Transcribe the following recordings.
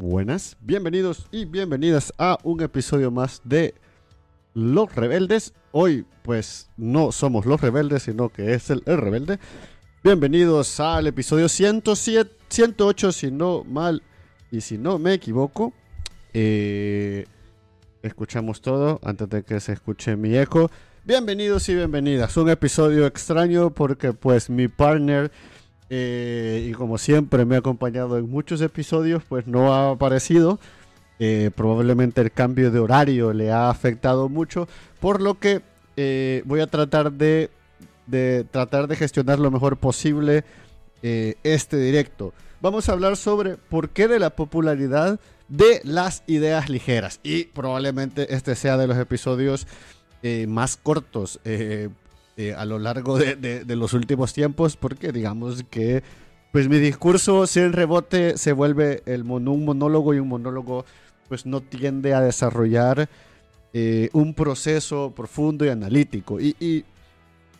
buenas, bienvenidos y bienvenidas a un episodio más de Los Rebeldes. Hoy pues no somos los rebeldes, sino que es el, el rebelde. Bienvenidos al episodio 107, 108, si no mal y si no me equivoco. Eh, escuchamos todo antes de que se escuche mi eco. Bienvenidos y bienvenidas. Un episodio extraño porque pues mi partner eh, y como siempre me ha acompañado en muchos episodios, pues no ha aparecido. Eh, probablemente el cambio de horario le ha afectado mucho, por lo que eh, voy a tratar de, de, tratar de gestionar lo mejor posible este directo. Vamos a hablar sobre por qué de la popularidad de las ideas ligeras y probablemente este sea de los episodios más cortos eh, a lo largo de, los últimos tiempos, porque digamos que pues mi discurso sin rebote se vuelve el un monólogo y un monólogo pues no tiende a desarrollar eh, un proceso profundo y analítico. Y, y,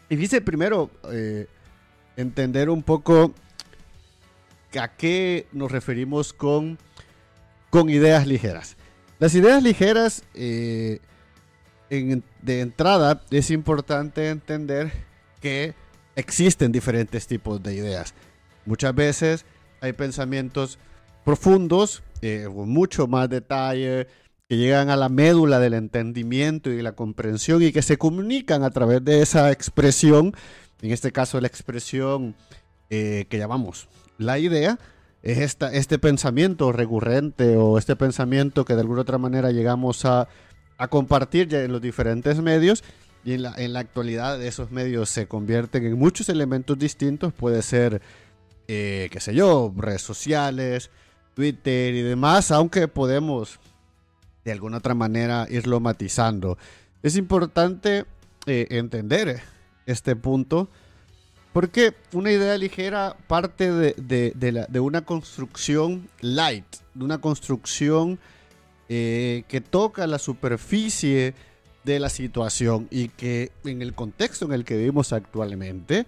dice primero eh, entender un poco a qué nos referimos con, con ideas ligeras. Las ideas ligeras de entrada es importante entender que existen diferentes tipos de ideas. Muchas veces hay pensamientos profundos, eh, con mucho más detalle, que llegan a la médula del entendimiento y la comprensión y que se comunican a través de esa expresión, en este caso la expresión eh, que llamamos la idea, es esta, este pensamiento recurrente o este pensamiento que de alguna otra manera llegamos a a compartir ya en los diferentes medios y en la, en la actualidad esos medios se convierten en muchos elementos distintos. Puede ser, eh, qué sé yo, redes sociales, Twitter y demás, aunque podemos de alguna otra manera irlo matizando. Es importante eh, entender este punto porque una idea ligera parte de, de, de, una construcción light, de una construcción eh, que toca la superficie de la situación y que en el contexto en el que vivimos actualmente,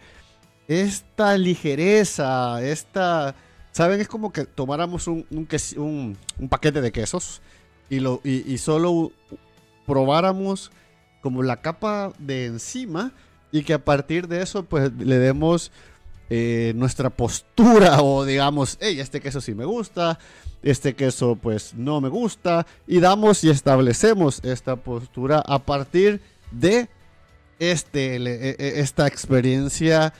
esta ligereza, esta... ¿Saben? Es como que tomáramos un, un, paquete de quesos y, lo, y solo probáramos como la capa de encima y que a partir de eso pues le demos eh, nuestra postura o digamos, hey, este queso sí me gusta, este queso pues no me gusta y damos y establecemos esta postura a partir de este, e, e, esta experiencia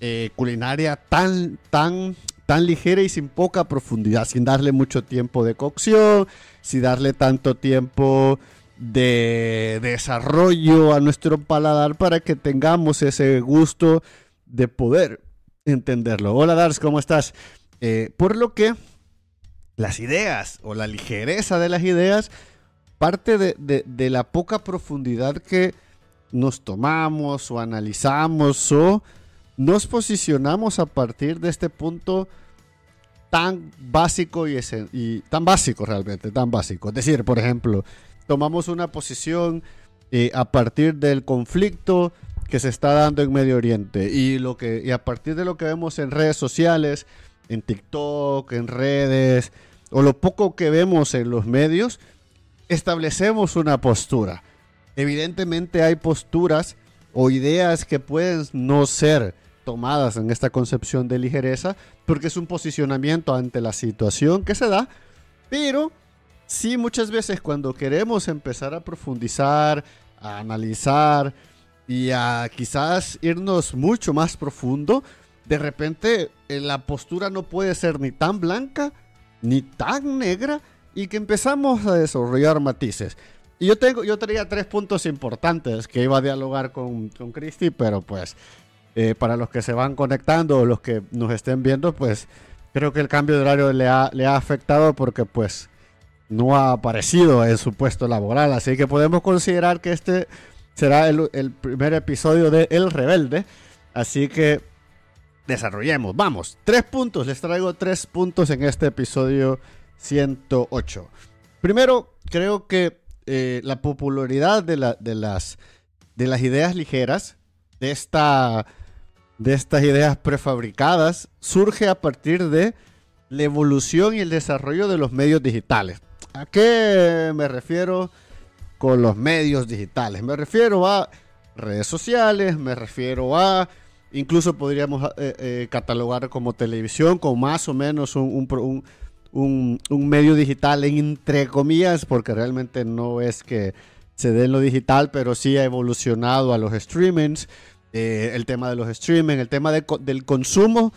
eh, culinaria tan, tan, tan ligera y sin poca profundidad, sin darle mucho tiempo de cocción, sin darle tanto tiempo de desarrollo a nuestro paladar para que tengamos ese gusto de poder entenderlo. Hola Dars, ¿cómo estás? Eh, por lo que las ideas o la ligereza de las ideas parte de, la poca profundidad que nos tomamos o analizamos o nos posicionamos a partir de este punto tan básico y, y, tan básico realmente, tan básico. Es decir, por ejemplo, tomamos una posición eh, a partir del conflicto que se está dando en Medio Oriente y lo que y a partir de lo que vemos en redes sociales, en TikTok, en redes o lo poco que vemos en los medios, establecemos una postura. Evidentemente hay posturas o ideas que pueden no ser tomadas en esta concepción de ligereza porque es un posicionamiento ante la situación que se da, pero sí muchas veces cuando queremos empezar a profundizar, a analizar, y a quizás irnos mucho más profundo, de repente eh, la postura no puede ser ni tan blanca ni tan negra y que empezamos a desarrollar matices. Y yo, tengo, yo tenía tres puntos importantes que iba a dialogar con, con Christy, pero pues eh, para los que se van conectando o los que nos estén viendo, pues creo que el cambio de horario le ha, le ha afectado porque pues no ha aparecido en su puesto laboral. Así que podemos considerar que este será el, primer episodio de El Rebelde. Así que desarrollemos. Vamos, tres puntos. Les traigo tres puntos en este episodio 108. Primero, creo que eh, la popularidad de, la, de, las, de las ideas ligeras, de, esta, de estas ideas prefabricadas, surge a partir de la evolución y el desarrollo de los medios digitales. ¿A qué me refiero con los medios digitales? Me refiero a redes sociales, me refiero a, incluso podríamos eh, eh, catalogar como televisión, como más o menos un, medio digital entre comillas, porque realmente no es que se dé en lo digital, pero sí ha evolucionado a los streamings, eh, el tema de los streaming, el tema del consumo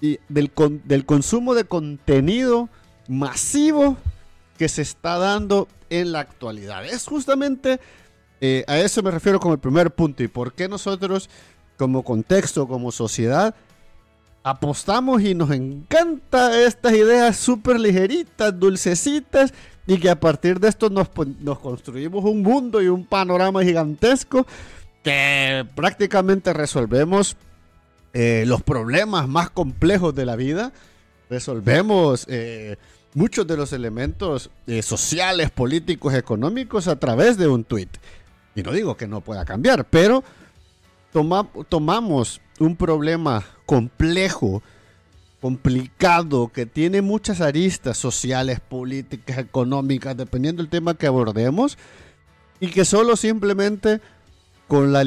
y del consumo de contenido masivo que se está dando en la actualidad. Es justamente eh, a eso me refiero como el primer punto y por qué nosotros como contexto, como sociedad, apostamos y nos encanta estas ideas súper ligeritas, dulcecitas y que a partir de esto nos, nos construimos un mundo y un panorama gigantesco que prácticamente resolvemos eh, los problemas más complejos de la vida, resolvemos eh, muchos de los elementos eh, sociales, políticos, económicos a través de un tweet. Y no digo que no pueda cambiar, pero tomamos un problema complejo, complicado, que tiene muchas aristas sociales, políticas, económicas, dependiendo del tema que abordemos, y que solo simplemente con la,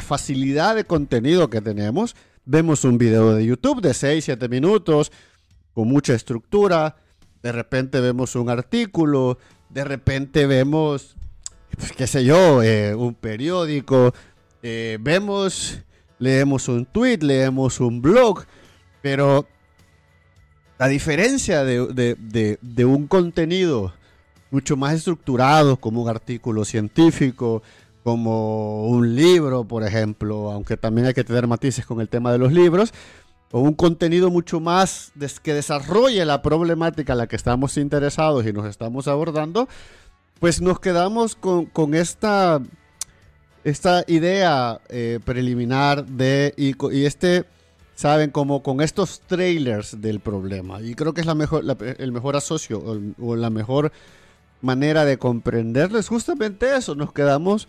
facilidad de contenido que tenemos, vemos un video de YouTube de 6, 7 minutos, con mucha estructura, de repente vemos un artículo, de repente vemos, pues, qué sé yo, eh, un periódico, eh, vemos, leemos un tweet, leemos un blog, pero la diferencia de, de un contenido mucho más estructurados, como un artículo científico, como un libro, por ejemplo, aunque también hay que tener matices con el tema de los libros, o un contenido mucho más que desarrolle la problemática a la que estamos interesados y nos estamos abordando, pues nos quedamos con, esta, esta idea eh, preliminar de, y, este, saben, como con estos trailers del problema. Y creo que es la mejor, el mejor asocio o la mejor manera de comprenderlo es justamente eso. Nos quedamos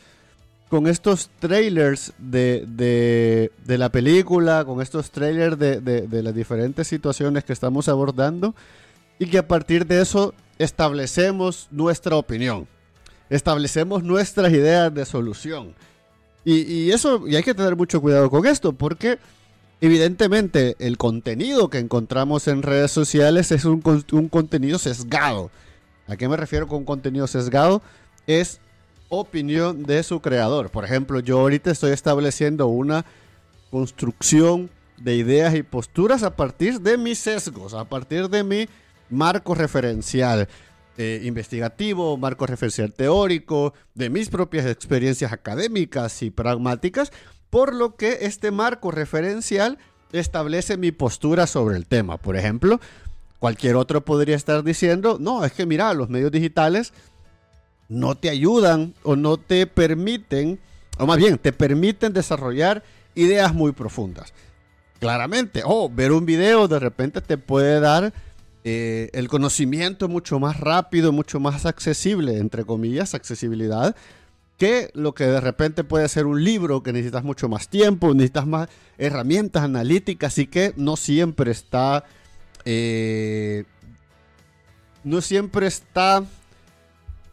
con estos trailers de, la película, con estos trailers de, las diferentes situaciones que estamos abordando y que a partir de eso establecemos nuestra opinión, establecemos nuestras ideas de solución. Y, eso, y hay que tener mucho cuidado con esto, porque evidentemente el contenido que encontramos en redes sociales es un, un contenido sesgado ¿A qué me refiero con contenido sesgado? Es opinión de su creador. Por ejemplo, yo ahorita estoy estableciendo una construcción de ideas y posturas a partir de mis sesgos, a partir de mi marco referencial eh, investigativo, marco referencial teórico, de mis propias experiencias académicas y pragmáticas, por lo que este marco referencial establece mi postura sobre el tema. Por ejemplo, Cualquier otro podría estar diciendo, no, es que mira, los medios digitales no te ayudan o no te permiten, o más bien, te permiten desarrollar ideas muy profundas. Claramente, o ver un video de repente te puede dar eh, el conocimiento mucho más rápido, mucho más accesible, entre comillas, accesibilidad, que lo que de repente puede ser un libro que necesitas mucho más tiempo, necesitas más herramientas analíticas y que no siempre está eh, no siempre está,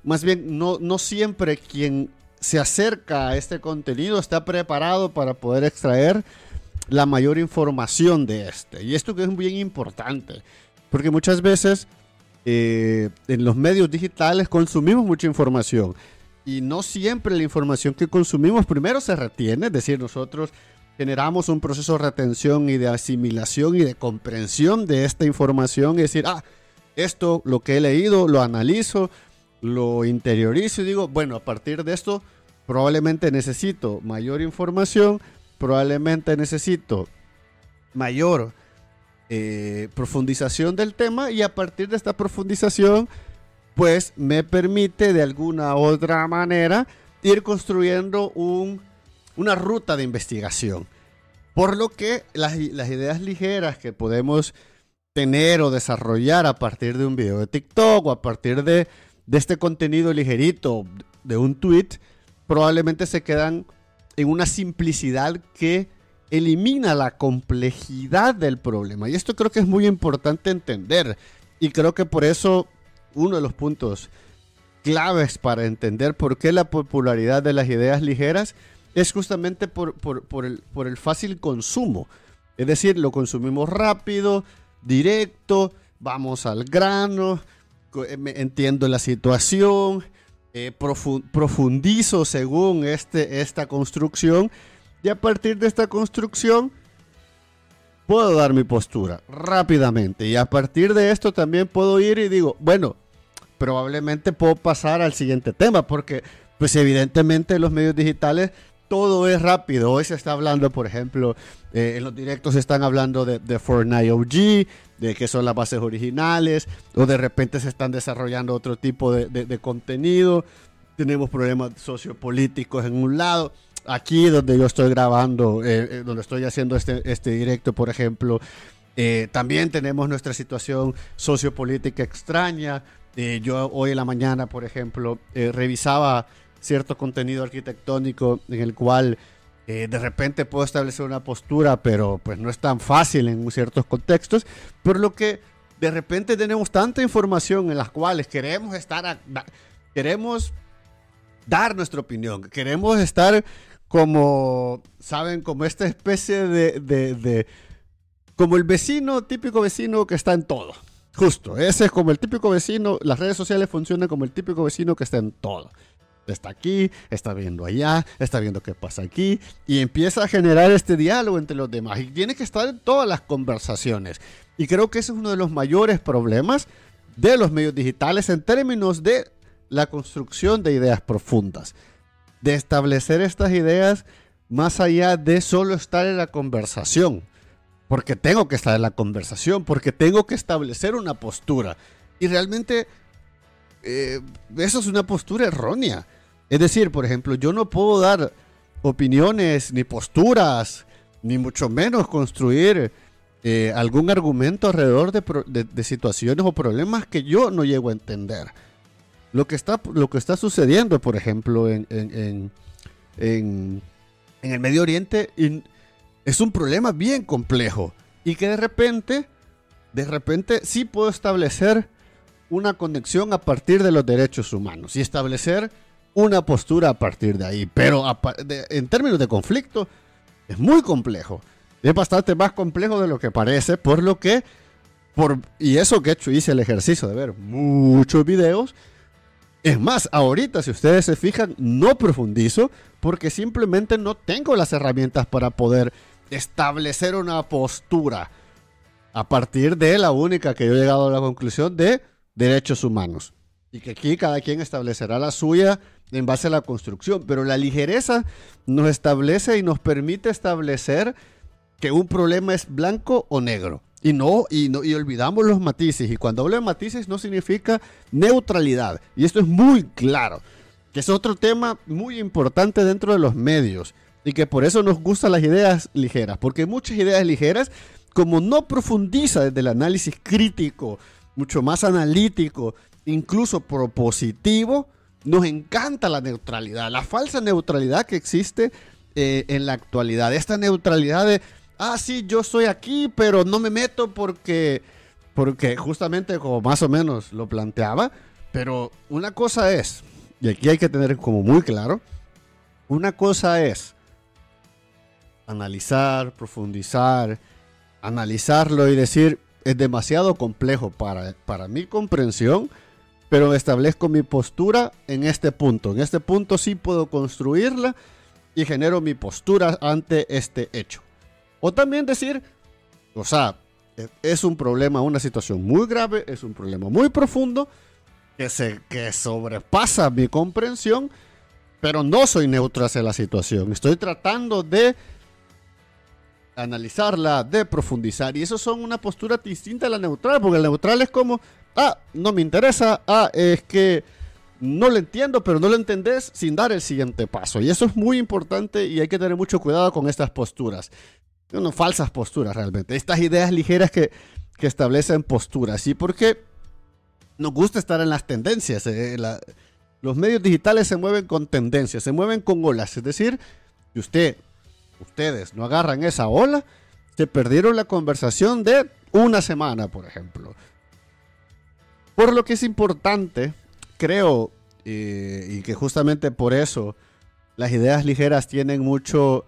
más bien, no, no siempre quien se acerca a este contenido está preparado para poder extraer la mayor información de este. Y esto que es bien importante, porque muchas veces eh, en los medios digitales consumimos mucha información y no siempre la información que consumimos primero se retiene, es decir, nosotros generamos un proceso de retención y de asimilación y de comprensión de esta información y decir, ah, esto lo que he leído, lo analizo, lo interiorizo y digo, bueno, a partir de esto probablemente necesito mayor información, probablemente necesito mayor eh, profundización del tema y a partir de esta profundización pues me permite de alguna otra manera ir construyendo un una ruta de investigación. Por lo que las, ideas ligeras que podemos tener o desarrollar a partir de un video de TikTok o a partir de, este contenido ligerito de un tweet, probablemente se quedan en una simplicidad que elimina la complejidad del problema. Y esto creo que es muy importante entender. Y creo que por eso uno de los puntos claves para entender por qué la popularidad de las ideas ligeras es justamente por, el, por el fácil consumo. Es decir, lo consumimos rápido, directo, vamos al grano, entiendo la situación, eh, profundizo según este, esta construcción y a partir de esta construcción puedo dar mi postura rápidamente y a partir de esto también puedo ir y digo, bueno, probablemente puedo pasar al siguiente tema porque pues evidentemente los medios digitales todo es rápido. Hoy se está hablando, por ejemplo, eh, en los directos se están hablando de, Fortnite OG, de qué son las bases originales, o de repente se están desarrollando otro tipo de, contenido. Tenemos problemas sociopolíticos en un lado. Aquí donde yo estoy grabando, eh, eh, donde estoy haciendo este, este directo, por ejemplo, también tenemos nuestra situación sociopolítica extraña. yo hoy en la mañana, por ejemplo, revisaba cierto contenido arquitectónico en el cual eh, de repente puedo establecer una postura, pero pues no es tan fácil en ciertos contextos, por lo que de repente tenemos tanta información en las cuales queremos estar, queremos dar nuestra opinión, queremos estar como, saben, como esta especie de, de, de como el vecino, típico vecino que está en todo. Justo, ese es como el típico vecino, las redes sociales funcionan como el típico vecino que está en todo está aquí, está viendo allá, está viendo qué pasa aquí y empieza a generar este diálogo entre los demás y tiene que estar en todas las conversaciones. Y creo que ese es uno de los mayores problemas de los medios digitales en términos de la construcción de ideas profundas, de establecer estas ideas más allá de solo estar en la conversación, porque tengo que estar en la conversación, porque tengo que establecer una postura. Y realmente eh, eso es una postura errónea. Es decir, por ejemplo, yo no puedo dar opiniones ni posturas, ni mucho menos construir eh, algún argumento alrededor de, situaciones o problemas que yo no llego a entender. Lo que está, lo que está sucediendo, por ejemplo, en, en, en, en el Medio Oriente es un problema bien complejo y que de repente, de repente sí puedo establecer una conexión a partir de los derechos humanos y establecer una postura a partir de ahí. Pero en términos de conflicto, es muy complejo. Es bastante más complejo de lo que parece, por lo que, por, y eso que he hecho, hice el ejercicio de ver muchos videos. Es más, ahorita, si ustedes se fijan, no profundizo porque simplemente no tengo las herramientas para poder establecer una postura a partir de la única que yo he llegado a la conclusión de derechos humanos. Y que aquí cada quien establecerá la suya en base a la construcción. Pero la ligereza nos establece y nos permite establecer que un problema es blanco o negro. Y no, y no, y olvidamos los matices. Y cuando hablo de matices no significa neutralidad. Y esto es muy claro. Que es otro tema muy importante dentro de los medios. Y que por eso nos gustan las ideas ligeras. Porque muchas ideas ligeras, como no profundiza desde el análisis crítico, mucho más analítico, incluso propositivo, nos encanta la neutralidad, la falsa neutralidad que existe eh, en la actualidad. Esta neutralidad de, ah, sí, yo estoy aquí, pero no me meto porque, porque justamente como más o menos lo planteaba, pero una cosa es, y aquí hay que tener como muy claro, una cosa es analizar, profundizar, analizarlo y decir, es demasiado complejo para, para mi comprensión, pero establezco mi postura en este punto. En este punto sí puedo construirla y genero mi postura ante este hecho. O también decir, o sea, e, es un problema, una situación muy grave, es un problema muy profundo, que, se, que sobrepasa mi comprensión, pero no soy neutro hacia la situación. Estoy tratando de analizarla, de profundizar. Y eso son una postura distinta a la neutral, porque la neutral es como, ah, no me interesa, ah, es que no lo entiendo, pero no lo entendés sin dar el siguiente paso. Y eso es muy importante y hay que tener mucho cuidado con estas posturas. No, falsas posturas realmente. Estas ideas ligeras que, que establecen posturas. ¿Y porque nos gusta estar en las tendencias? Eh, los medios digitales se mueven con tendencias, se mueven con olas. Es decir, si usted ustedes no agarran esa ola, se perdieron la conversación de una semana, por ejemplo. Por lo que es importante, creo, eh, y que justamente por eso las ideas ligeras tienen mucho,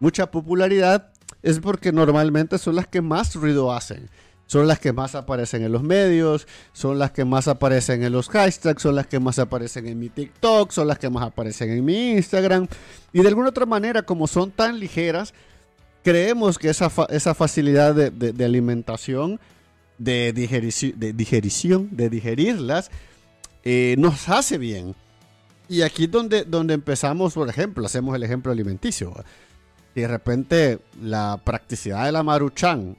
mucha popularidad, es porque normalmente son las que más ruido hacen. Son las que más aparecen en los medios, son las que más aparecen en los hashtags, son las que más aparecen en mi TikTok, son las que más aparecen en mi Instagram. Y de alguna otra manera, como son tan ligeras, creemos que esa, esa facilidad de, alimentación, de, de digerición, de digerirlas, eh, nos hace bien. Y aquí donde, donde empezamos, por ejemplo, hacemos el ejemplo alimenticio. Y de repente la practicidad de la maruchan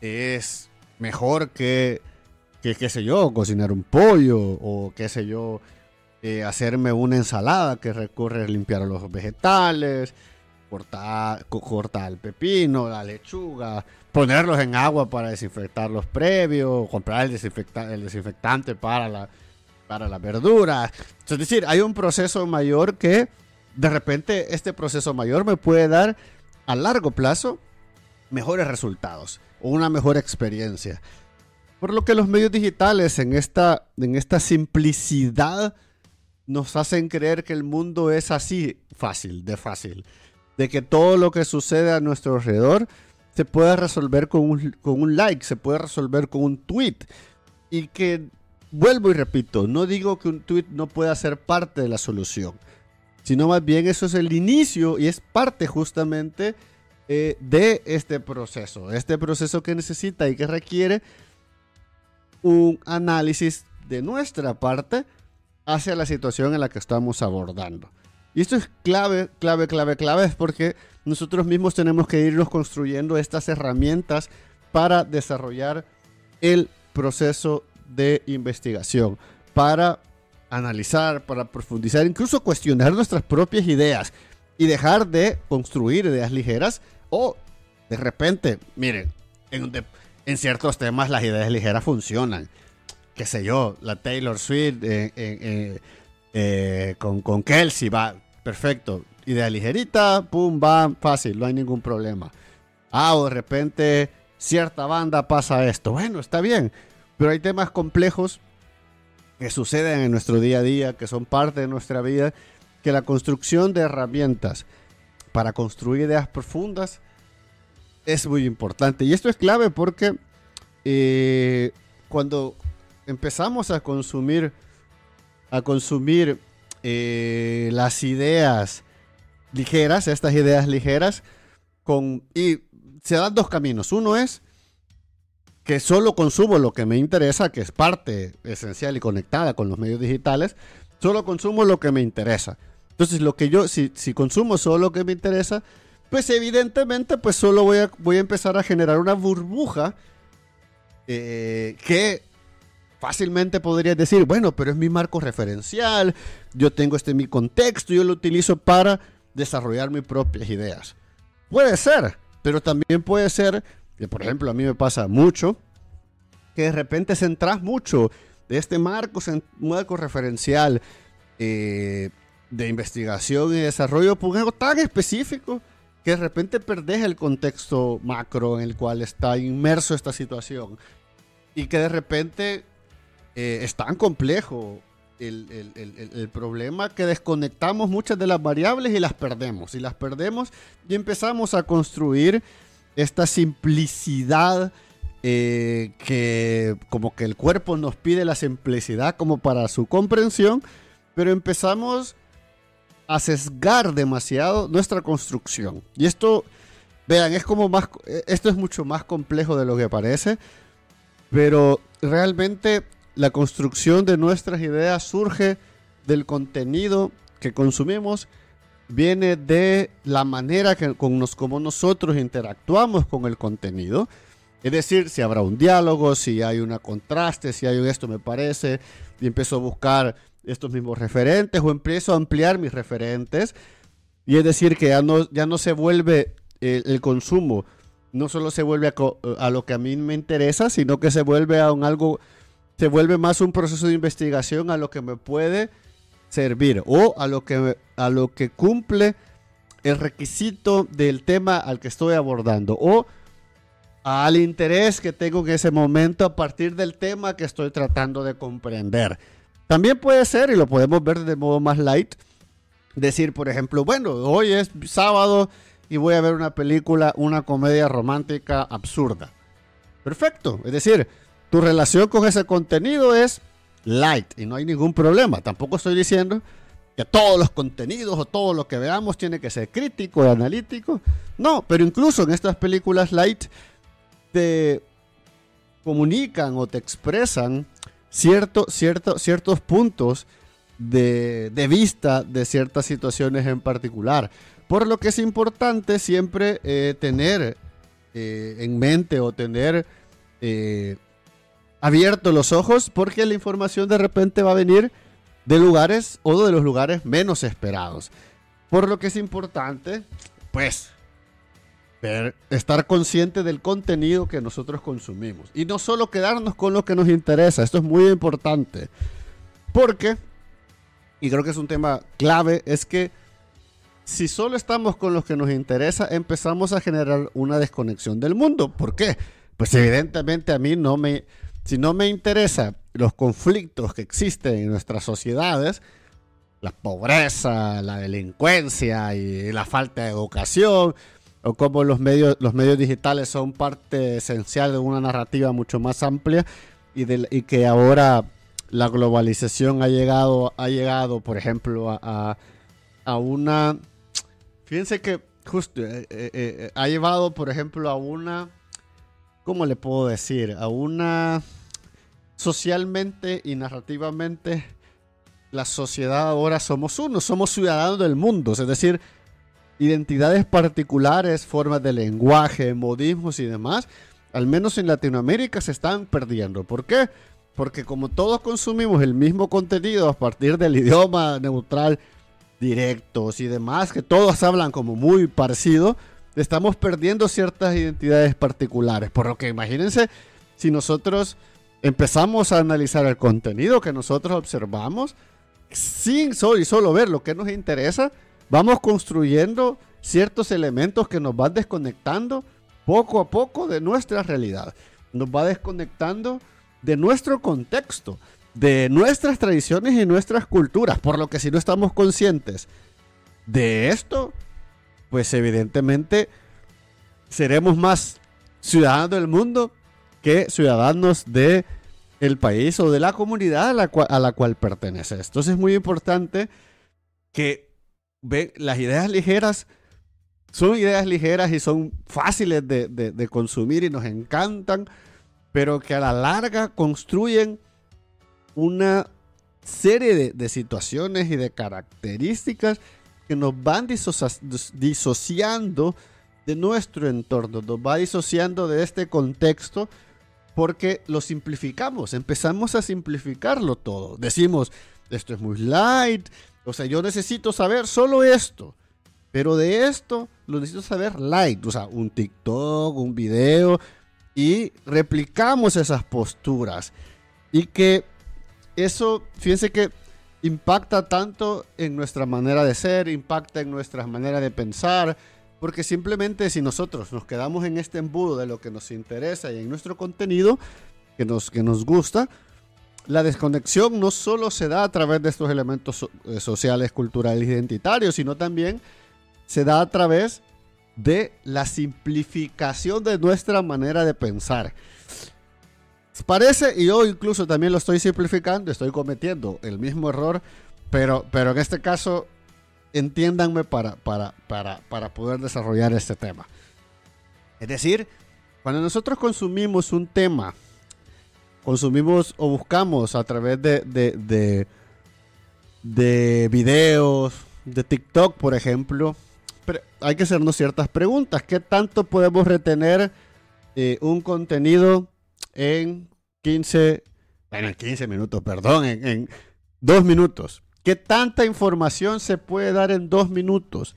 es mejor que, que, qué sé yo, cocinar un pollo o qué sé yo, eh, hacerme una ensalada que recurre limpiar los vegetales, cortar, cortar el pepino, la lechuga, ponerlos en agua para desinfectarlos previos, comprar el, el desinfectante para, la, para las verduras. Es decir, hay un proceso mayor que de repente este proceso mayor me puede dar a largo plazo mejores resultados una mejor experiencia. Por lo que los medios digitales en esta, en esta simplicidad nos hacen creer que el mundo es así fácil, de fácil. De que todo lo que sucede a nuestro alrededor se puede resolver con un, con un like, se puede resolver con un tweet. Y que, vuelvo y repito, no digo que un tweet no pueda ser parte de la solución sino más bien eso es el inicio y es parte justamente eh, de este proceso, este proceso que necesita y que requiere un análisis de nuestra parte hacia la situación en la que estamos abordando. Y esto es clave, clave, clave, clave, es porque nosotros mismos tenemos que irnos construyendo estas herramientas para desarrollar el proceso de investigación, para analizar, para profundizar, incluso cuestionar nuestras propias ideas y dejar de construir ideas ligeras o de repente, miren, en, ciertos temas las ideas ligeras funcionan. Qué sé yo, la Taylor Swift eh, con, con Kelsey va perfecto. Idea ligerita, pum, va, fácil, no hay ningún problema. Ah, o de repente cierta banda pasa esto. Bueno, está bien, pero hay temas complejos que suceden en nuestro día a día, que son parte de nuestra vida, que la construcción de herramientas para construir ideas profundas es muy importante. Y esto es clave porque eh, cuando empezamos a consumir, a consumir eh, las ideas ligeras, estas ideas ligeras, con, y se dan dos caminos. Uno es que solo consumo lo que me interesa, que es parte esencial y conectada con los medios digitales, solo consumo lo que me interesa. Entonces, lo que yo, si, si consumo solo lo que me interesa, pues evidentemente, pues solo voy a, voy a empezar a generar una burbuja eh, que fácilmente podrías decir, bueno, pero es mi marco referencial, yo tengo este mi contexto, yo lo utilizo para desarrollar mis propias ideas. Puede ser, pero también puede ser que por ejemplo a mí me pasa mucho, que de repente centras mucho de este marco, marco referencial eh, de investigación y desarrollo por algo tan específico que de repente perdés el contexto macro en el cual está inmerso esta situación y que de repente eh, es tan complejo el, el, problema que desconectamos muchas de las variables y las perdemos. Y las perdemos y empezamos a construir esta simplicidad eh, que como que el cuerpo nos pide la simplicidad como para su comprensión, pero empezamos a sesgar demasiado nuestra construcción. Y esto, vean, es como más, esto es mucho más complejo de lo que parece, pero realmente la construcción de nuestras ideas surge del contenido que consumimos viene de la manera que, con nos, como nosotros interactuamos con el contenido. Es decir, si habrá un diálogo, si hay un contraste, si hay un esto me parece, y empiezo a buscar estos mismos referentes o empiezo a ampliar mis referentes. Y es decir, que ya no, ya no se vuelve el, consumo, no solo se vuelve a, a, lo que a mí me interesa, sino que se vuelve a un algo, se vuelve más un proceso de investigación a lo que me puede servir o a lo que, a lo que cumple el requisito del tema al que estoy abordando o al interés que tengo en ese momento a partir del tema que estoy tratando de comprender. También puede ser, y lo podemos ver de modo más light, decir, por ejemplo, bueno, hoy es sábado y voy a ver una película, una comedia romántica absurda. Perfecto, es decir, tu relación con ese contenido es light y no hay ningún problema. Tampoco estoy diciendo que todos los contenidos o todo lo que veamos tiene que ser crítico y analítico. No, pero incluso en estas películas light te comunican o te expresan cierto, cierto, ciertos puntos de, vista de ciertas situaciones en particular. Por lo que es importante siempre eh, tener eh, en mente o tener eh, abiertos los ojos porque la información de repente va a venir de lugares o de los lugares menos esperados. Por lo que es importante, pues, estar consciente del contenido que nosotros consumimos. Y no solo quedarnos con lo que nos interesa. Esto es muy importante. Porque, y creo que es un tema clave, es que si solo estamos con lo que nos interesa, empezamos a generar una desconexión del mundo. ¿Por qué? Pues evidentemente a mí no me, si no me interesa los conflictos que existen en nuestras sociedades, la pobreza, la delincuencia y la falta de educación, o cómo los medios, los medios digitales son parte esencial de una narrativa mucho más amplia y, que ahora la globalización ha llegado, ha llegado por ejemplo, a, a, una... Fíjense que justo eh, eh, eh, ha llevado, por ejemplo, a una... ¿Cómo le puedo decir? A una... Socialmente y narrativamente, la sociedad ahora somos uno, somos ciudadanos del mundo, es decir, identidades particulares, formas de lenguaje, modismos y demás, al menos en Latinoamérica se están perdiendo. ¿Por qué? Porque como todos consumimos el mismo contenido a partir del idioma neutral, directos y demás, que todos hablan como muy parecido, estamos perdiendo ciertas identidades particulares. Por lo que imagínense si nosotros empezamos a analizar el contenido que nosotros observamos, sin solo y solo ver lo que nos interesa, vamos construyendo ciertos elementos que nos van desconectando poco a poco de nuestra realidad. Nos va desconectando de nuestro contexto, de nuestras tradiciones y nuestras culturas. Por lo que si no estamos conscientes de esto, pues evidentemente seremos más ciudadanos del mundo que ciudadanos de el país o de la comunidad a la cual, a la cual perteneces. Entonces es muy importante que ve, las ideas ligeras son ideas ligeras y son fáciles de, consumir y nos encantan, pero que a la larga construyen una serie de, situaciones y de características que nos van disociando de nuestro entorno, nos va disociando de este contexto porque lo simplificamos, empezamos a simplificarlo todo. Decimos, esto es muy light, o sea, yo necesito saber solo esto. Pero de esto lo necesito saber light. O sea, un TikTok, un video. Y replicamos esas posturas. Y que eso, fíjense que impacta tanto en nuestra manera de ser, impacta en nuestra manera de pensar. Porque simplemente si nosotros nos quedamos en este embudo de lo que nos interesa y en nuestro contenido que nos, que nos gusta, la desconexión no solo se da a través de estos elementos eh, sociales, culturales, identitarios, sino también se da a través de la simplificación de nuestra manera de pensar. Parece, y yo incluso también lo estoy simplificando, estoy cometiendo el mismo error, pero, pero en este caso entiéndanme para, para, para, para poder desarrollar este tema. Es decir, cuando nosotros consumimos un tema consumimos o buscamos a través de, de, de, videos, de TikTok, por ejemplo, pero hay que hacernos ciertas preguntas. ¿Qué tanto podemos retener eh, un contenido en 15, bueno, en 15 minutos, perdón, en, en dos minutos? ¿Qué tanta información se puede dar en dos minutos?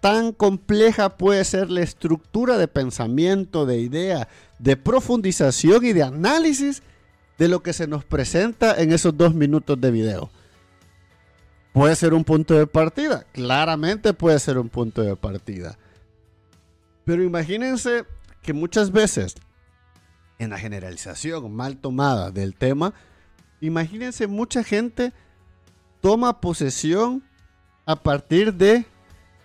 ¿Qué tan compleja puede ser la estructura de pensamiento, de idea, de profundización y de análisis de lo que se nos presenta en esos dos minutos de video. puede ser un punto de partida. Claramente puede ser un punto de partida. Pero imagínense que muchas veces, en la generalización mal tomada del tema, imagínense mucha gente toma posesión a partir de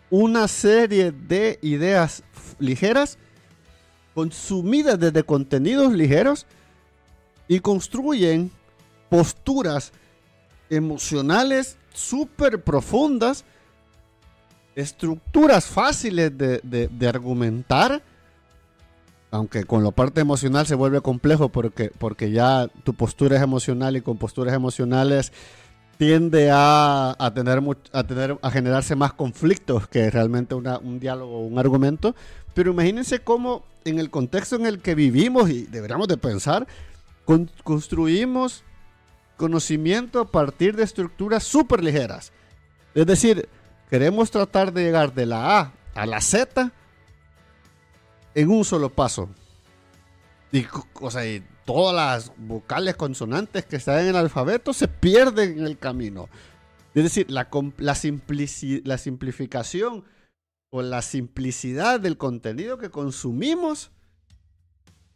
una serie de ideas ligeras consumidas desde contenidos ligeros y construyen posturas emocionales súper profundas, estructuras fáciles de, de, argumentar, aunque con la parte emocional se vuelve complejo porque, porque ya tu postura es emocional y con posturas emocionales tiende a, a, tener, a, tener, a generarse más conflictos que realmente un diálogo o un argumento. Pero imagínense cómo en el contexto en el que vivimos y deberíamos de pensar, construimos conocimiento a partir de estructuras súper ligeras. Es decir, queremos tratar de llegar de la A a la Z en un solo paso. Y, o sea, todas las vocales consonantes que están en el alfabeto se pierden en el camino. Es decir, la, la, la simplificación o la simplicidad del contenido que consumimos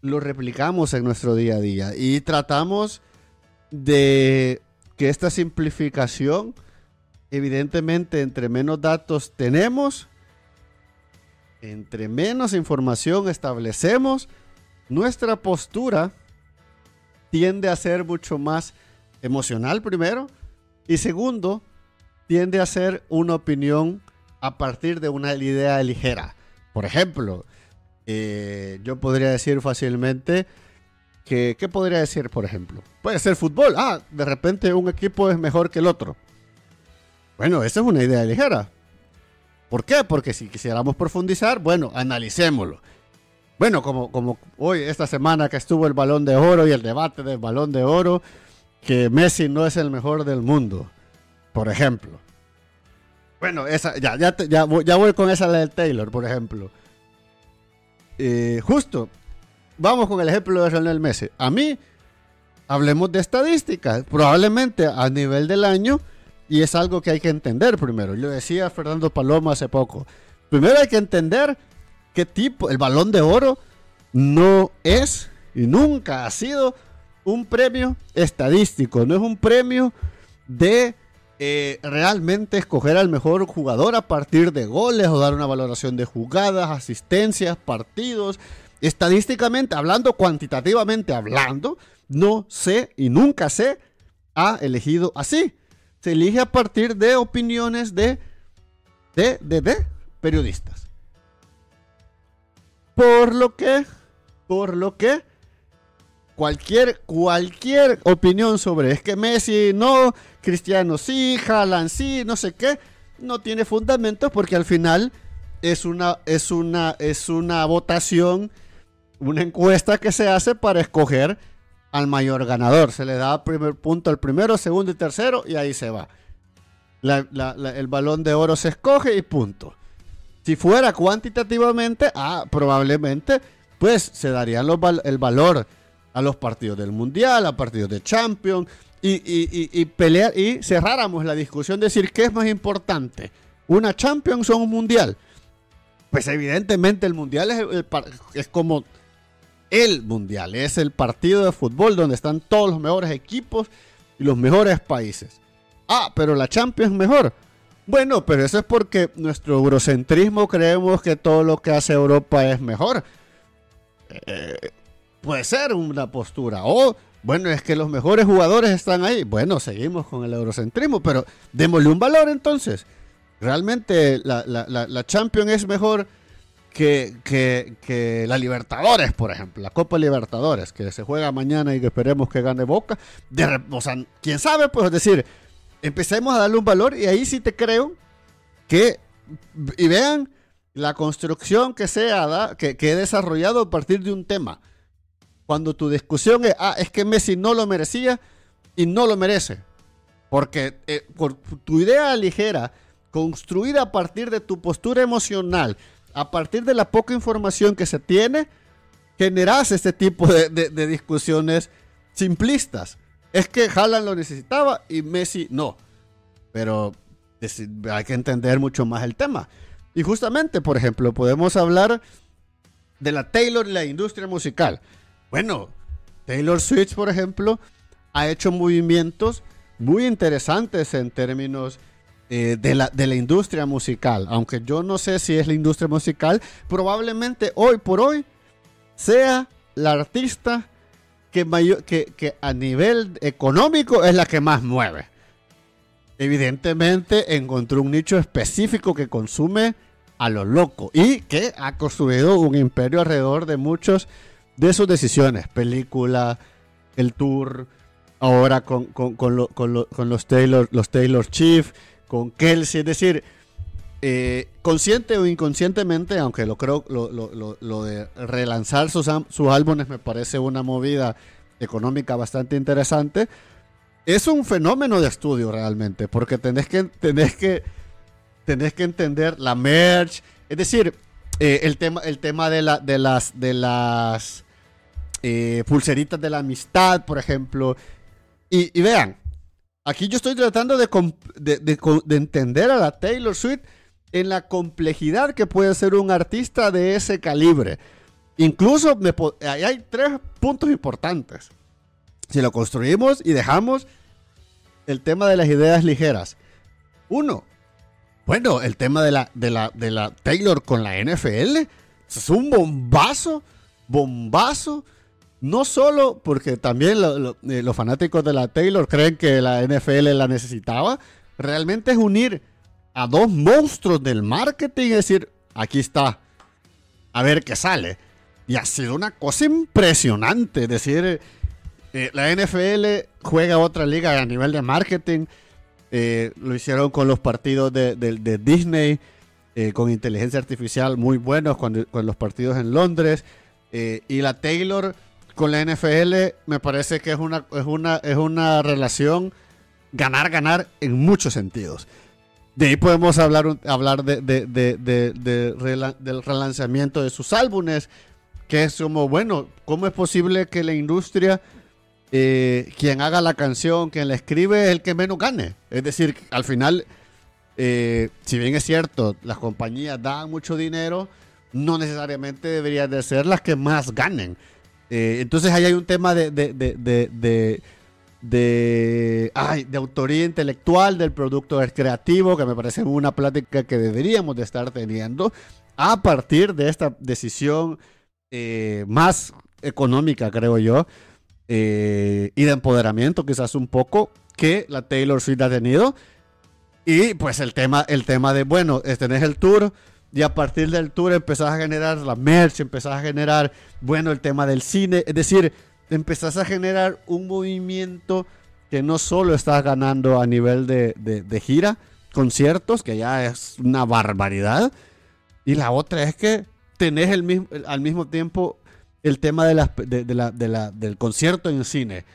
lo replicamos en nuestro día a día y tratamos de que esta simplificación, evidentemente, entre menos datos tenemos, entre menos información establecemos, nuestra postura tiende a ser mucho más emocional primero y segundo, tiende a ser una opinión a partir de una idea ligera. Por ejemplo, eh, yo podría decir fácilmente que, ¿qué podría decir, por ejemplo? Puede ser fútbol. Ah, de repente un equipo es mejor que el otro. Bueno, esa es una idea ligera. ¿Por qué? Porque si quisiéramos profundizar, bueno, analicémoslo. Bueno, como, hoy, esta semana que estuvo el balón de oro y el debate del balón de oro, que Messi no es el mejor del mundo, por ejemplo. Bueno, esa, ya, ya, ya, voy con esa del Taylor, por ejemplo. Eh, justo, vamos con el ejemplo de Lionel Messi. A mí, hablemos de estadísticas. Probablemente a nivel del año, y es algo que hay que entender primero. Yo decía Fernando Paloma hace poco. Primero hay que entender tipo, el balón de oro no es y nunca ha sido un premio estadístico, no es un premio de eh, realmente escoger al mejor jugador a partir de goles o dar una valoración de jugadas, asistencias, partidos. Estadísticamente hablando, cuantitativamente hablando, no sé y nunca sé ha elegido así. Se elige a partir de opiniones de, de, de periodistas. Por lo que, por lo que, cualquier, cualquier opinión sobre es que Messi no, Cristiano sí, Haaland sí, no sé qué, no tiene fundamentos porque al final es una, es una, es una votación, una encuesta que se hace para escoger al mayor ganador. Se le da primer punto al primero, segundo y tercero y ahí se va. el balón de oro se escoge y punto. Si fuera cuantitativamente, ah, probablemente, pues se daría el valor a los partidos del Mundial, a partidos de Champions, y, pelear y cerráramos la discusión, decir qué es más importante, una Champions o un Mundial. Pues evidentemente el Mundial es, es como el Mundial, es el partido de fútbol donde están todos los mejores equipos y los mejores países. Ah, pero la Champions es mejor. Bueno, pero eso es porque nuestro eurocentrismo creemos que todo lo que hace Europa es mejor. Eh, puede ser una postura. O, bueno, es que los mejores jugadores están ahí. Bueno, seguimos con el eurocentrismo, pero démosle un valor entonces. Realmente la, la, Champions es mejor que, que, la Libertadores, por ejemplo. La Copa Libertadores, que se juega mañana y que esperemos que gane Boca. O sea, quién sabe, pues decir empecemos a darle un valor y ahí sí te creo que, y vean la construcción que, sea, que, que he desarrollado a partir de un tema. Cuando tu discusión es, ah, es que Messi no lo merecía y no lo merece. Porque eh, por tu idea ligera, construida a partir de tu postura emocional, a partir de la poca información que se tiene, generas este tipo de, de discusiones simplistas. Es que Haaland lo necesitaba y Messi no. pero hay que entender mucho más el tema. Y justamente, por ejemplo, podemos hablar de la Taylor y la industria musical. Bueno, Taylor Swift, por ejemplo, ha hecho movimientos muy interesantes en términos eh, de, la, de la industria musical. Aunque yo no sé si es la industria musical, probablemente hoy por hoy sea la artista que, mayor, que, que a nivel económico es la que más mueve. Evidentemente encontró un nicho específico que consume a lo loco y que ha construido un imperio alrededor de muchos de sus decisiones. Película, el tour, ahora con, con, los, Taylor, los Taylor Chief, con Kelsey. Es decir, eh, consciente o inconscientemente, aunque lo creo, lo, de relanzar sus, sus álbumes me parece una movida económica bastante interesante. Es un fenómeno de estudio realmente, porque tenés que, tenés que, tenés que entender la merch, es decir, eh, el, tema, el tema de, la, de las, de las eh, pulseritas de la amistad, por ejemplo. Y, vean, aquí yo estoy tratando de, de, entender a la Taylor Swift en la complejidad que puede ser un artista de ese calibre. Incluso me, hay tres puntos importantes. Si lo construimos y dejamos el tema de las ideas ligeras. Uno, bueno, el tema de la, de la, de la Taylor con la NFL es un bombazo, bombazo. No solo porque también eh, los fanáticos de la Taylor creen que la NFL la necesitaba, realmente es unir a dos monstruos del marketing y decir, aquí está, a ver qué sale. Y ha sido una cosa impresionante, decir, eh, la NFL juega otra liga a nivel de marketing. Eh, lo hicieron con los partidos de, Disney, eh, con inteligencia artificial muy buenos, con, los partidos en Londres. y la Taylor con la NFL me parece que es una, es una, es una relación ganar-ganar en muchos sentidos. De ahí podemos hablar, hablar de, del relanzamiento de sus álbumes, que es como, bueno, ¿cómo es posible que la industria eh, quien haga la canción, quien la escribe, es el que menos gane. Es decir, al final, eh, si bien es cierto, las compañías dan mucho dinero, no necesariamente deberían de ser las que más ganen. Eh, entonces ahí hay un tema de, de, ay, de autoría intelectual del producto creativo, que me parece una plática que deberíamos de estar teniendo a partir de esta decisión más económica, creo yo, eh, y de empoderamiento quizás un poco que la Taylor Swift ha tenido. Y pues el tema, el tema de, bueno, tenés el tour y a partir del tour empezás a generar la merch, empezás a generar, bueno, el tema del cine. Es decir, empezás a generar un movimiento que no solo estás ganando a nivel de, de gira, conciertos, que ya es una barbaridad. Y la otra es que tenés el mismo, al mismo tiempo el tema de del concierto en cine.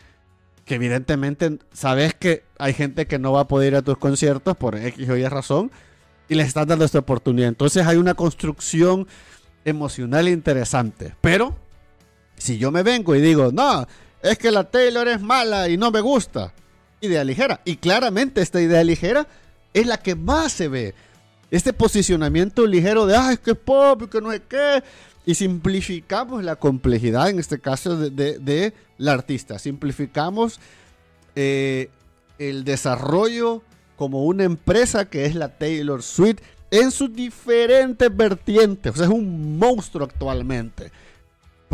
Que evidentemente sabes que hay gente que no va a poder ir a tus conciertos por X o Y razón y les estás dando esta oportunidad. Entonces hay una construcción emocional interesante. Pero si yo me vengo y digo, no, es que la Taylor es mala y no me gusta, idea ligera. Y claramente esta idea ligera es la que más se ve. Este posicionamiento ligero de, ah, es que es pop, que no es qué, y simplificamos la complejidad, en este caso, de, la artista. Simplificamos eh, el desarrollo como una empresa que es la Taylor Swift en sus diferentes vertientes. O sea, es un monstruo actualmente.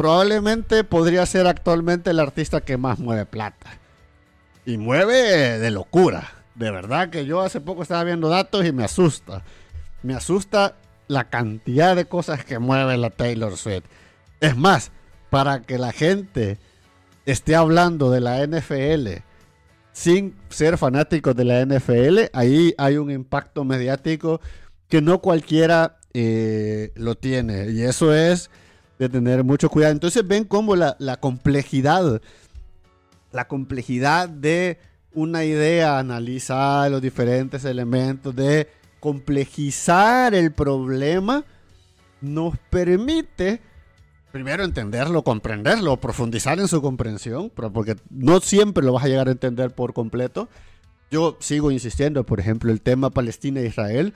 Probablemente podría ser actualmente el artista que más mueve plata. Y mueve de locura. De verdad que yo hace poco estaba viendo datos y me asusta. Me asusta la cantidad de cosas que mueve la Taylor Swift. Es más, para que la gente esté hablando de la NFL sin ser fanáticos de la NFL, ahí hay un impacto mediático que no cualquiera eh, lo tiene. Y eso es de tener mucho cuidado. Entonces ven cómo la, complejidad, la complejidad de una idea, analizar los diferentes elementos de complejizar el problema nos permite primero entenderlo, comprenderlo, profundizar en su comprensión, porque no siempre lo vas a llegar a entender por completo, Yo sigo insistiendo, por ejemplo, el tema Palestina-Israel,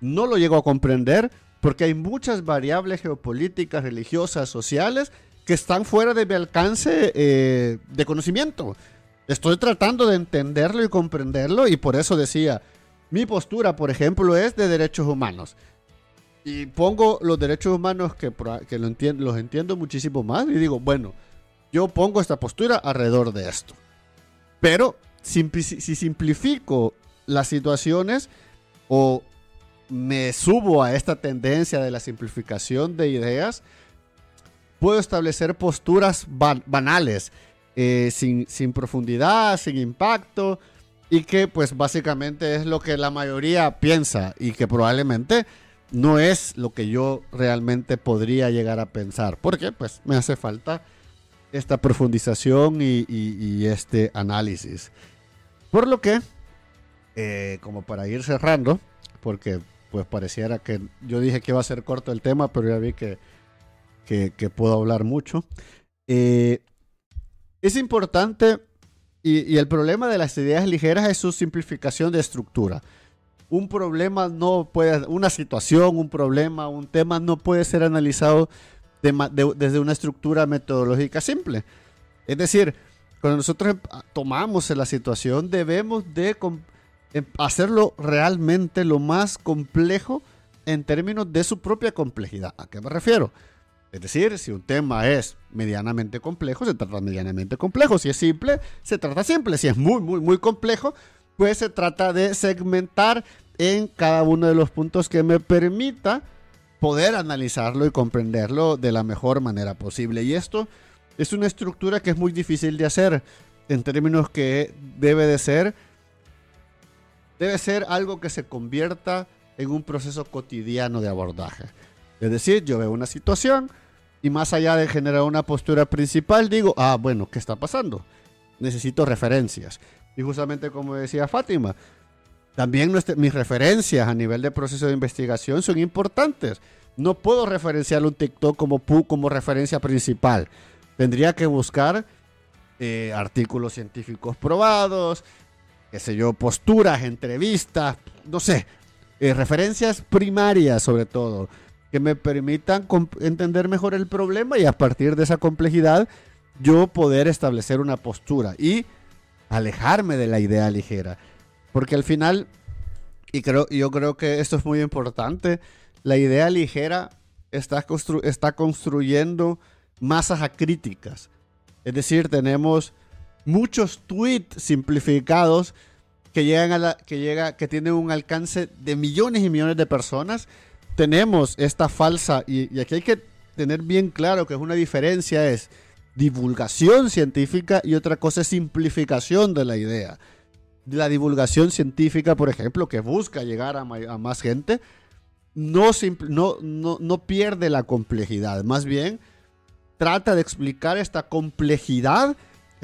no lo llego a comprender porque hay muchas variables geopolíticas, religiosas, sociales que están fuera de mi alcance eh, de conocimiento. Estoy tratando de entenderlo y comprenderlo y por eso decía, mi postura, por ejemplo, es de derechos humanos. Y pongo los derechos humanos que, que lo entiendo, los entiendo muchísimo más y digo, bueno, yo pongo esta postura alrededor de esto. Pero si simplifico las situaciones o me subo a esta tendencia de la simplificación de ideas, puedo establecer posturas banales, eh, sin, profundidad, sin impacto, y que pues básicamente es lo que la mayoría piensa y que probablemente no es lo que yo realmente podría llegar a pensar, porque pues me hace falta esta profundización y, este análisis. Por lo que, eh, como para ir cerrando, porque pues pareciera que yo dije que iba a ser corto el tema, pero ya vi que, que, puedo hablar mucho. Eh, es importante, y, el problema de las ideas ligeras es su simplificación de estructura. Un problema no puede, una situación, un problema, un tema no puede ser analizado desde una estructura metodológica simple. Es decir, cuando nosotros tomamos la situación, debemos de Em, hacerlo realmente lo más complejo en términos de su propia complejidad. ¿A qué me refiero? Es decir, si un tema es medianamente complejo, se trata medianamente complejo. Si es simple, se trata simple. Si es muy, muy, muy complejo, pues se trata de segmentar en cada uno de los puntos que me permita poder analizarlo y comprenderlo de la mejor manera posible. Y esto es una estructura que es muy difícil de hacer en términos que debe de ser debe ser algo que se convierta en un proceso cotidiano de abordaje. Es decir, yo veo una situación y más allá de generar una postura principal, digo, ah, bueno, ¿qué está pasando? Necesito referencias. Y justamente como decía Fátima, también mis referencias a nivel de proceso de investigación son importantes. No puedo referenciar un TikTok como, como referencia principal. Tendría que buscar eh, artículos científicos probados, qué sé yo, posturas, entrevistas, no sé, eh, referencias primarias sobre todo, que me permitan entender mejor el problema y a partir de esa complejidad yo poder establecer una postura y alejarme de la idea ligera. Porque al final, y creo, yo creo que esto es muy importante, la idea ligera está, está construyendo masas acríticas. Es decir, tenemos muchos tweets simplificados que llegan a la, que llega, que tienen un alcance de millones y millones de personas. Tenemos esta falsa, y, aquí hay que tener bien claro que es una diferencia, es divulgación científica y otra cosa es simplificación de la idea. La divulgación científica, por ejemplo, que busca llegar a, más gente, no, no, no, no pierde la complejidad, más bien trata de explicar esta complejidad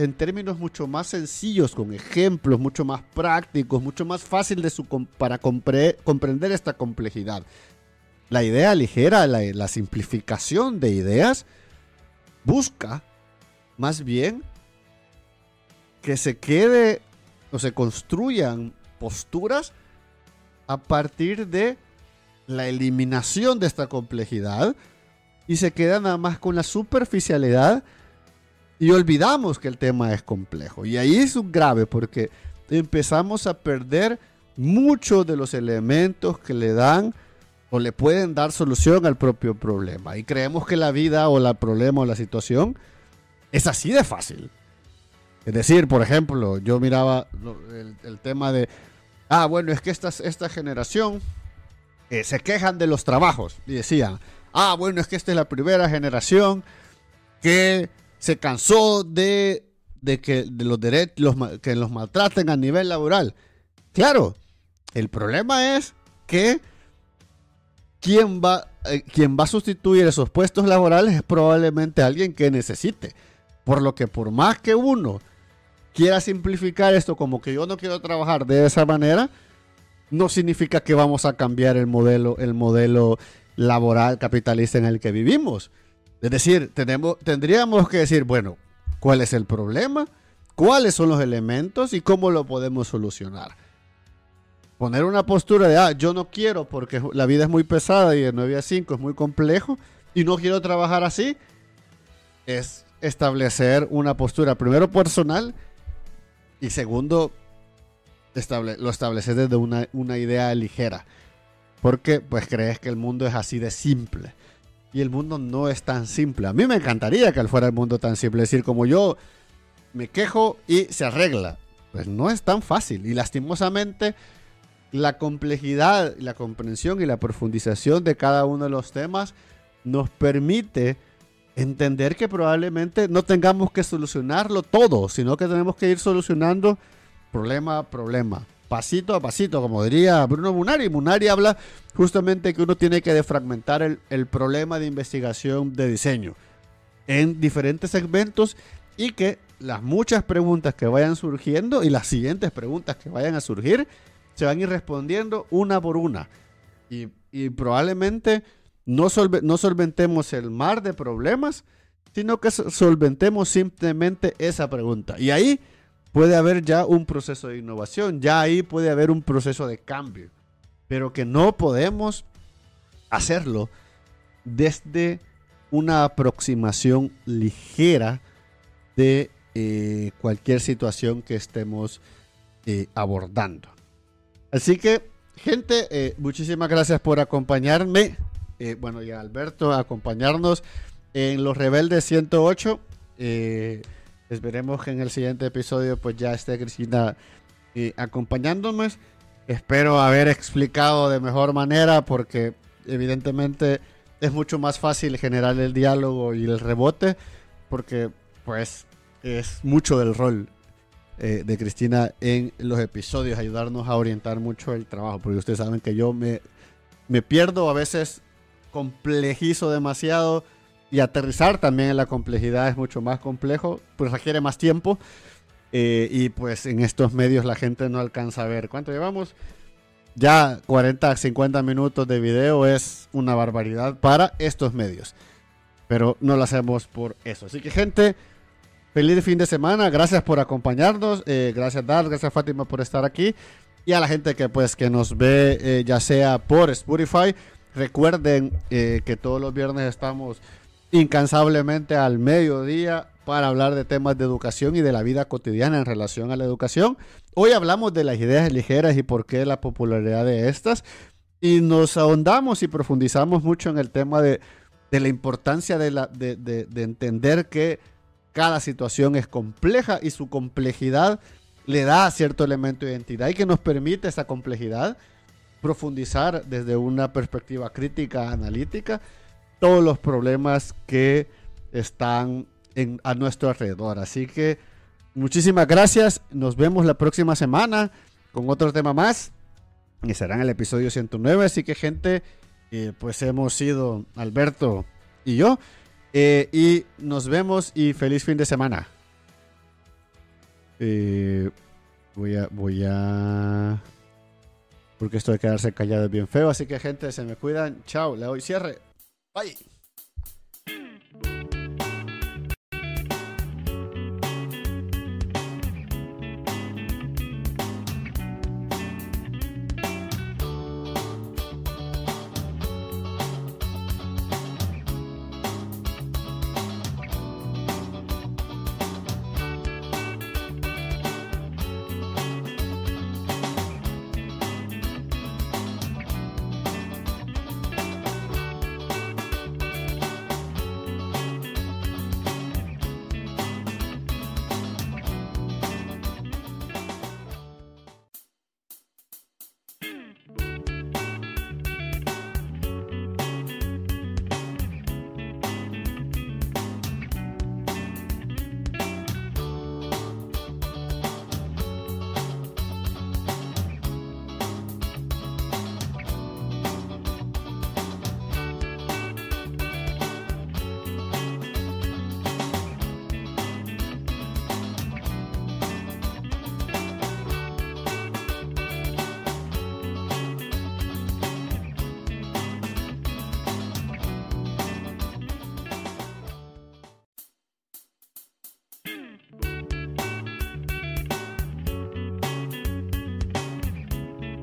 en términos mucho más sencillos, con ejemplos mucho más prácticos, mucho más fácil de su, para comprender esta complejidad. La idea ligera, la, simplificación de ideas, busca más bien que se quede o se construyan posturas a partir de la eliminación de esta complejidad y se queda nada más con la superficialidad y olvidamos que el tema es complejo. Y ahí es un grave porque empezamos a perder muchos de los elementos que le dan o le pueden dar solución al propio problema. Y creemos que la vida o el problema o la situación es así de fácil. Es decir, por ejemplo, yo miraba el, tema de, ah, bueno, es que esta, esta generación eh, se quejan de los trabajos. Y decían, ah, bueno, es que esta es la primera generación que se cansó de, que de los derechos que los maltraten a nivel laboral. Claro, el problema es que quien va, eh, quien va a sustituir esos puestos laborales es probablemente alguien que necesite. Por lo que por más que uno quiera simplificar esto como que yo no quiero trabajar de esa manera, no significa que vamos a cambiar el modelo, el modelo laboral capitalista en el que vivimos. Es decir, tenemos, tendríamos que decir, bueno, ¿cuál es el problema? cuáles son los elementos y cómo lo podemos solucionar. Poner una postura de, ah, yo no quiero porque la vida es muy pesada y de 9 a 5 es muy complejo y no quiero trabajar así, es establecer una postura, primero personal y segundo, lo estableces desde una, una idea ligera. Porque pues crees que el mundo es así de simple. Y el mundo no es tan simple. A mí me encantaría que fuera el mundo tan simple. Decir, como yo me quejo y se arregla. Pues no es tan fácil. Y lastimosamente la complejidad, la comprensión y la profundización de cada uno de los temas nos permite entender que probablemente no tengamos que solucionarlo todo, sino que tenemos que ir solucionando problema a problema, pasito a pasito, como diría Bruno Munari. Munari habla justamente que uno tiene que defragmentar el, el problema de investigación de diseño en diferentes segmentos y que las muchas preguntas que vayan surgiendo y las siguientes preguntas que vayan a surgir se van a ir respondiendo una por una. Y, y probablemente no, no solventemos el mar de problemas, sino que solventemos simplemente esa pregunta. Y ahí puede haber ya un proceso de innovación, ya ahí puede haber un proceso de cambio, pero que no podemos hacerlo desde una aproximación ligera de eh, cualquier situación que estemos eh, abordando. Así que, gente, eh, muchísimas gracias por acompañarme. Bueno, y a Alberto acompañarnos en Los Rebeldes 108. Eh, esperemos que en el siguiente episodio pues ya esté Cristina eh, acompañándonos. Espero haber explicado de mejor manera porque evidentemente es mucho más fácil generar el diálogo y el rebote porque pues es mucho del rol de Cristina en los episodios, ayudarnos a orientar mucho el trabajo, porque ustedes saben que yo me, me pierdo a veces complejizo demasiado y aterrizar también en la complejidad es mucho más complejo, pues requiere más tiempo. Eh, y pues en estos medios la gente no alcanza a ver. ¿Cuánto llevamos? Ya 40, 50 minutos de video es una barbaridad para estos medios. Pero no lo hacemos por eso. Así que gente, feliz fin de semana. Gracias por acompañarnos. Eh, gracias Dar, gracias Fátima por estar aquí. Y a la gente que pues que nos ve eh, ya sea por Spotify Recuerden eh, que todos los viernes estamos incansablemente al mediodía para hablar de temas de educación y de la vida cotidiana en relación a la educación. Hoy hablamos de las ideas ligeras y por qué la popularidad de estas. Y nos ahondamos y profundizamos mucho en el tema de, la importancia de, de entender que cada situación es compleja y su complejidad le da cierto elemento de identidad y que nos permite esa complejidad profundizar desde una perspectiva crítica, analítica, todos los problemas que están a nuestro alrededor. Así que muchísimas gracias. Nos vemos la próxima semana con otro tema más. Y será en el episodio 109. Así que gente, eh, pues hemos sido Alberto y yo. Eh, y nos vemos y feliz fin de semana. Eh, voy a... Voy a porque esto de quedarse callado es bien feo. Así que gente, se me cuidan. Chao, le doy cierre. Vai.